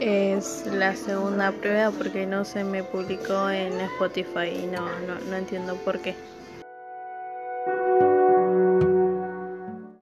Es la segunda prueba porque no se me publicó en Spotify y no, no, no entiendo por qué.